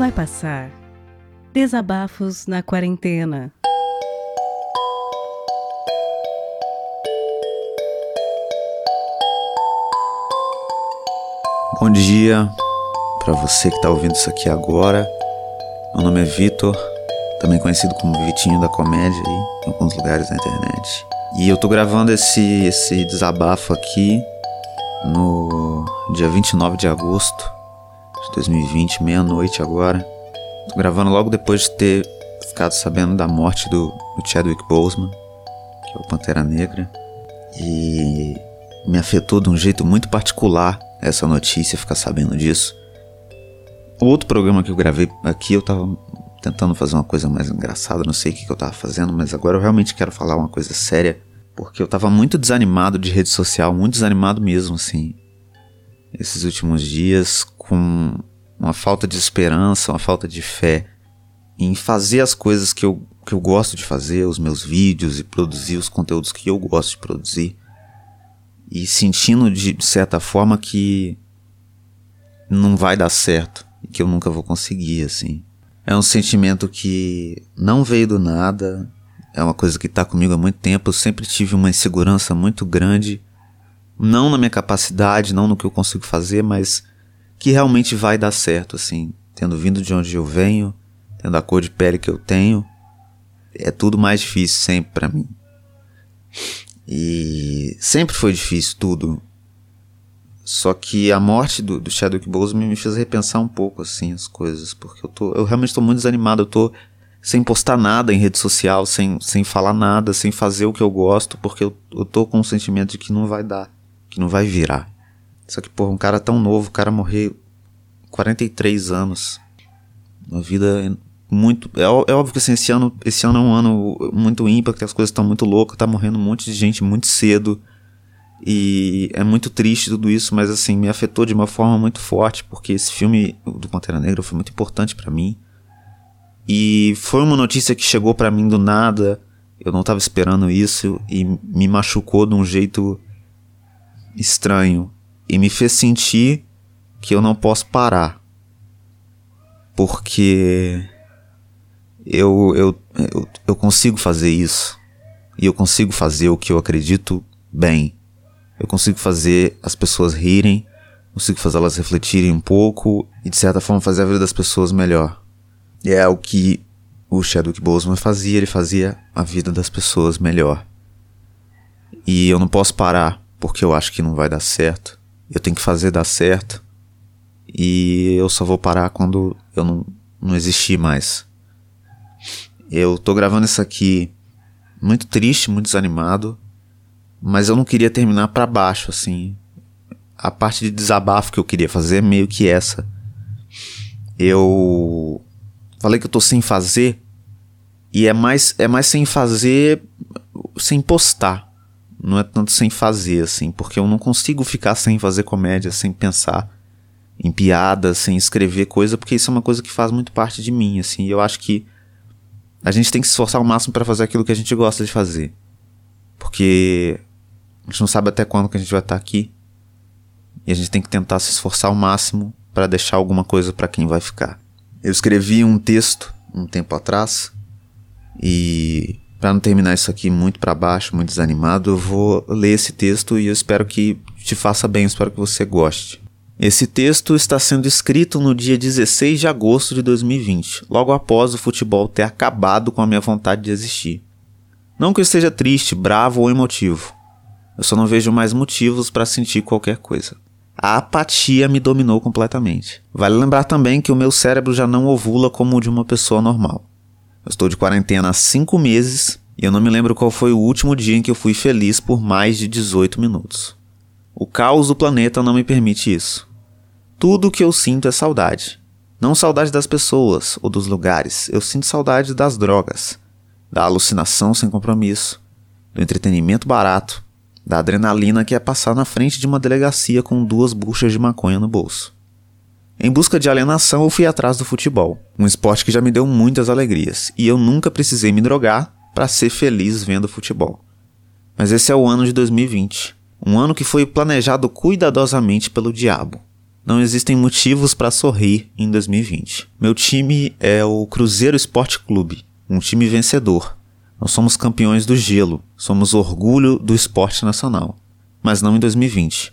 Vai passar. Desabafos na quarentena. Bom dia para você que está ouvindo isso aqui agora. Meu nome é Vitor, também conhecido como Vitinho da Comédia aí, em alguns lugares na internet. E eu tô gravando esse, esse desabafo aqui no dia 29 de agosto de 2020, meia-noite agora. Tô gravando logo depois de ter ficado sabendo da morte do, do Chadwick Boseman, que é o Pantera Negra. E me afetou de um jeito muito particular essa notícia, ficar sabendo disso. O outro programa que eu gravei aqui, eu tava tentando fazer uma coisa mais engraçada, não sei o que, que eu tava fazendo, mas agora eu realmente quero falar uma coisa séria, porque eu tava muito desanimado de rede social, muito desanimado mesmo, assim. Esses últimos dias, com uma falta de esperança, uma falta de fé em fazer as coisas que eu, que eu gosto de fazer, os meus vídeos e produzir os conteúdos que eu gosto de produzir. E sentindo de certa forma que não vai dar certo e que eu nunca vou conseguir, assim. É um sentimento que não veio do nada, é uma coisa que está comigo há muito tempo. Eu sempre tive uma insegurança muito grande, não na minha capacidade, não no que eu consigo fazer, mas que realmente vai dar certo, assim. Tendo vindo de onde eu venho, tendo a cor de pele que eu tenho, é tudo mais difícil sempre para mim. E sempre foi difícil tudo. Só que a morte do, do Chadwick Boseman me fez repensar um pouco assim as coisas, porque eu tô, eu realmente estou muito desanimado, eu tô sem postar nada em rede social, sem, sem falar nada, sem fazer o que eu gosto, porque eu, eu tô com o sentimento de que não vai dar, que não vai virar. Só que, porra, um cara tão novo, o cara morrer 43 anos, uma vida muito. É, é, óbvio que assim, esse ano, esse ano é um ano muito ímpar, que as coisas estão muito loucas, tá morrendo um monte de gente muito cedo. E é muito triste tudo isso, mas assim, me afetou de uma forma muito forte, porque esse filme do Pantera Negra foi muito importante para mim. E foi uma notícia que chegou para mim do nada, eu não tava esperando isso e me machucou de um jeito estranho e me fez sentir que eu não posso parar. Porque eu, eu, eu, eu consigo fazer isso. E eu consigo fazer o que eu acredito bem. Eu consigo fazer as pessoas rirem, consigo fazer elas refletirem um pouco e de certa forma fazer a vida das pessoas melhor. E é o que o Chadwick Boseman fazia, ele fazia a vida das pessoas melhor. E eu não posso parar porque eu acho que não vai dar certo. Eu tenho que fazer dar certo. E eu só vou parar quando eu não, não existir mais. Eu tô gravando isso aqui muito triste, muito desanimado, mas eu não queria terminar para baixo assim. A parte de desabafo que eu queria fazer é meio que essa. Eu falei que eu tô sem fazer e é mais é mais sem fazer, sem postar. Não é tanto sem fazer assim, porque eu não consigo ficar sem fazer comédia, sem pensar em piadas, sem escrever coisa, porque isso é uma coisa que faz muito parte de mim, assim. E eu acho que a gente tem que se esforçar ao máximo para fazer aquilo que a gente gosta de fazer. Porque a gente não sabe até quando que a gente vai estar aqui. E a gente tem que tentar se esforçar ao máximo para deixar alguma coisa para quem vai ficar. Eu escrevi um texto um tempo atrás e para não terminar isso aqui muito para baixo, muito desanimado, eu vou ler esse texto e eu espero que te faça bem, espero que você goste. Esse texto está sendo escrito no dia 16 de agosto de 2020, logo após o futebol ter acabado com a minha vontade de existir. Não que eu esteja triste, bravo ou emotivo. Eu só não vejo mais motivos para sentir qualquer coisa. A apatia me dominou completamente. Vale lembrar também que o meu cérebro já não ovula como o de uma pessoa normal. Eu estou de quarentena há 5 meses e eu não me lembro qual foi o último dia em que eu fui feliz por mais de 18 minutos. O caos do planeta não me permite isso. Tudo o que eu sinto é saudade. Não saudade das pessoas ou dos lugares, eu sinto saudade das drogas, da alucinação sem compromisso, do entretenimento barato, da adrenalina que é passar na frente de uma delegacia com duas buchas de maconha no bolso. Em busca de alienação, eu fui atrás do futebol, um esporte que já me deu muitas alegrias, e eu nunca precisei me drogar para ser feliz vendo futebol. Mas esse é o ano de 2020, um ano que foi planejado cuidadosamente pelo diabo não existem motivos para sorrir em 2020. Meu time é o Cruzeiro Esporte Clube, um time vencedor. Nós somos campeões do gelo, somos orgulho do esporte nacional. Mas não em 2020.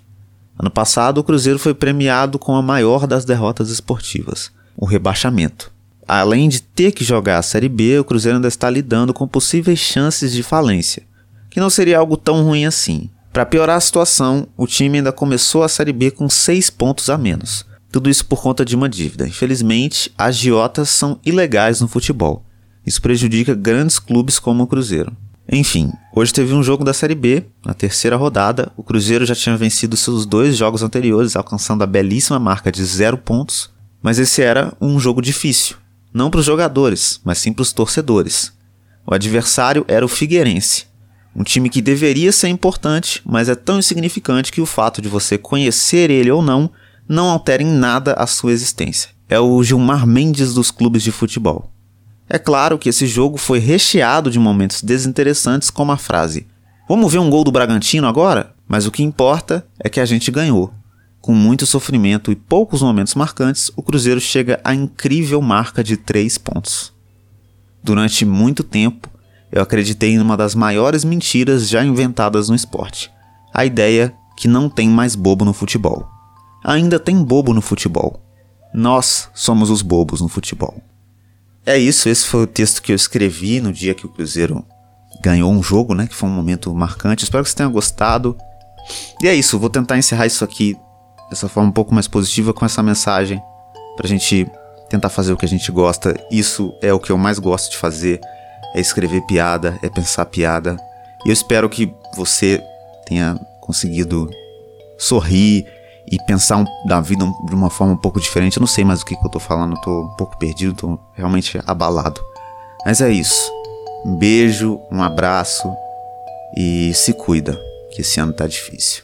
Ano passado, o Cruzeiro foi premiado com a maior das derrotas esportivas, o rebaixamento. Além de ter que jogar a Série B, o Cruzeiro ainda está lidando com possíveis chances de falência, que não seria algo tão ruim assim. Para piorar a situação, o time ainda começou a Série B com 6 pontos a menos. Tudo isso por conta de uma dívida. Infelizmente, agiotas são ilegais no futebol. Isso prejudica grandes clubes como o Cruzeiro. Enfim, hoje teve um jogo da Série B, na terceira rodada. O Cruzeiro já tinha vencido seus dois jogos anteriores, alcançando a belíssima marca de zero pontos. Mas esse era um jogo difícil, não para os jogadores, mas sim para os torcedores. O adversário era o Figueirense, um time que deveria ser importante, mas é tão insignificante que o fato de você conhecer ele ou não não altera em nada a sua existência. É o Gilmar Mendes dos clubes de futebol. É claro que esse jogo foi recheado de momentos desinteressantes, como a frase: Vamos ver um gol do Bragantino agora? Mas o que importa é que a gente ganhou. Com muito sofrimento e poucos momentos marcantes, o Cruzeiro chega à incrível marca de 3 pontos. Durante muito tempo, eu acreditei em uma das maiores mentiras já inventadas no esporte: a ideia que não tem mais bobo no futebol. Ainda tem bobo no futebol. Nós somos os bobos no futebol. É isso, esse foi o texto que eu escrevi no dia que o Cruzeiro ganhou um jogo, né? Que foi um momento marcante. Espero que você tenha gostado. E é isso, vou tentar encerrar isso aqui dessa forma um pouco mais positiva com essa mensagem pra gente tentar fazer o que a gente gosta. Isso é o que eu mais gosto de fazer é escrever piada, é pensar piada. E eu espero que você tenha conseguido sorrir e pensar da vida de uma forma um pouco diferente. Eu não sei mais o que, que eu tô falando, eu tô um pouco perdido, tô realmente abalado. Mas é isso. Um beijo, um abraço e se cuida, que esse ano tá difícil.